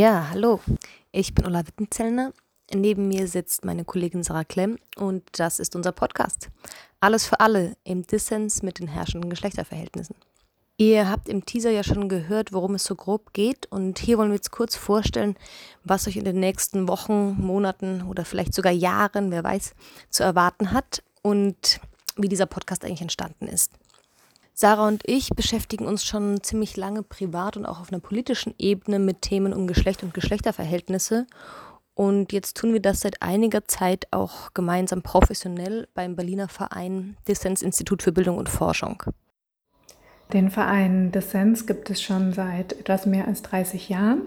Ja, hallo. Ich bin Ulla Wittenzellner. Neben mir sitzt meine Kollegin Sarah Klemm und das ist unser Podcast. Alles für alle im Dissens mit den herrschenden Geschlechterverhältnissen. Ihr habt im Teaser ja schon gehört, worum es so grob geht und hier wollen wir jetzt kurz vorstellen, was euch in den nächsten Wochen, Monaten oder vielleicht sogar Jahren, wer weiß, zu erwarten hat und wie dieser Podcast eigentlich entstanden ist. Sarah und ich beschäftigen uns schon ziemlich lange privat und auch auf einer politischen Ebene mit Themen um Geschlecht und Geschlechterverhältnisse. Und jetzt tun wir das seit einiger Zeit auch gemeinsam professionell beim Berliner Verein Dissens Institut für Bildung und Forschung. Den Verein Dissens gibt es schon seit etwas mehr als 30 Jahren.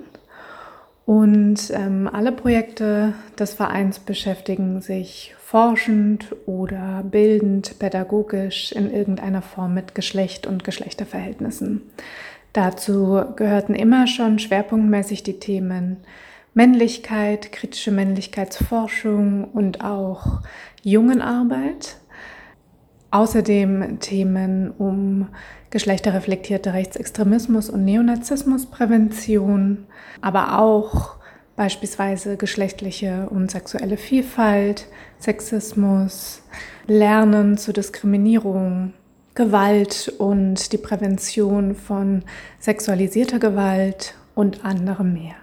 Und ähm, alle Projekte des Vereins beschäftigen sich forschend oder bildend, pädagogisch in irgendeiner Form mit Geschlecht und Geschlechterverhältnissen. Dazu gehörten immer schon schwerpunktmäßig die Themen Männlichkeit, kritische Männlichkeitsforschung und auch Jungenarbeit. Außerdem Themen um geschlechterreflektierte Rechtsextremismus und Neonazismusprävention, aber auch beispielsweise geschlechtliche und sexuelle Vielfalt, Sexismus, Lernen zur Diskriminierung, Gewalt und die Prävention von sexualisierter Gewalt und anderem mehr.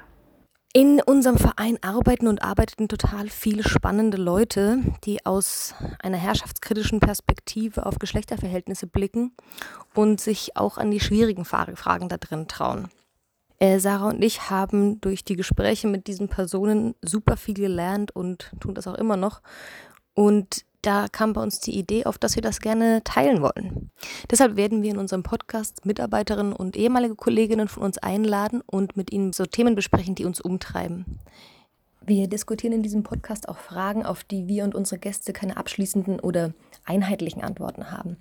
In unserem Verein arbeiten und arbeiteten total viele spannende Leute, die aus einer herrschaftskritischen Perspektive auf Geschlechterverhältnisse blicken und sich auch an die schwierigen Fragen da drin trauen. Äh, Sarah und ich haben durch die Gespräche mit diesen Personen super viel gelernt und tun das auch immer noch. Und da kam bei uns die Idee auf, dass wir das gerne teilen wollen. Deshalb werden wir in unserem Podcast Mitarbeiterinnen und ehemalige Kolleginnen von uns einladen und mit ihnen so Themen besprechen, die uns umtreiben. Wir diskutieren in diesem Podcast auch Fragen, auf die wir und unsere Gäste keine abschließenden oder einheitlichen Antworten haben.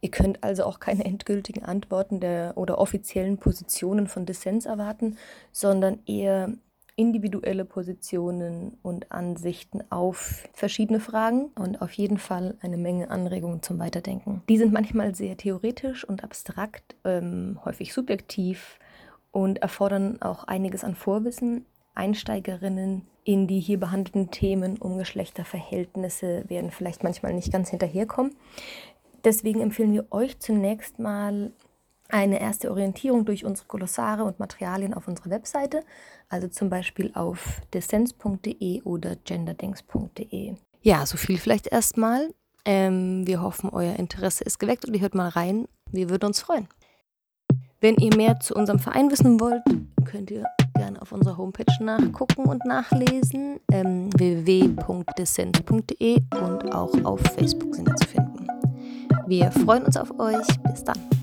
Ihr könnt also auch keine endgültigen Antworten der oder offiziellen Positionen von Dissens erwarten, sondern eher individuelle Positionen und Ansichten auf verschiedene Fragen und auf jeden Fall eine Menge Anregungen zum Weiterdenken. Die sind manchmal sehr theoretisch und abstrakt, ähm, häufig subjektiv und erfordern auch einiges an Vorwissen. Einsteigerinnen in die hier behandelten Themen um Geschlechterverhältnisse werden vielleicht manchmal nicht ganz hinterherkommen. Deswegen empfehlen wir euch zunächst mal eine erste Orientierung durch unsere Glossare und Materialien auf unserer Webseite, also zum Beispiel auf dissens.de oder genderdings.de. Ja, so viel vielleicht erstmal. Ähm, wir hoffen, euer Interesse ist geweckt und ihr hört mal rein. Wir würden uns freuen. Wenn ihr mehr zu unserem Verein wissen wollt, könnt ihr gerne auf unserer Homepage nachgucken und nachlesen. Ähm, www.dissens.de und auch auf Facebook sind wir zu finden. Wir freuen uns auf euch. Bis dann.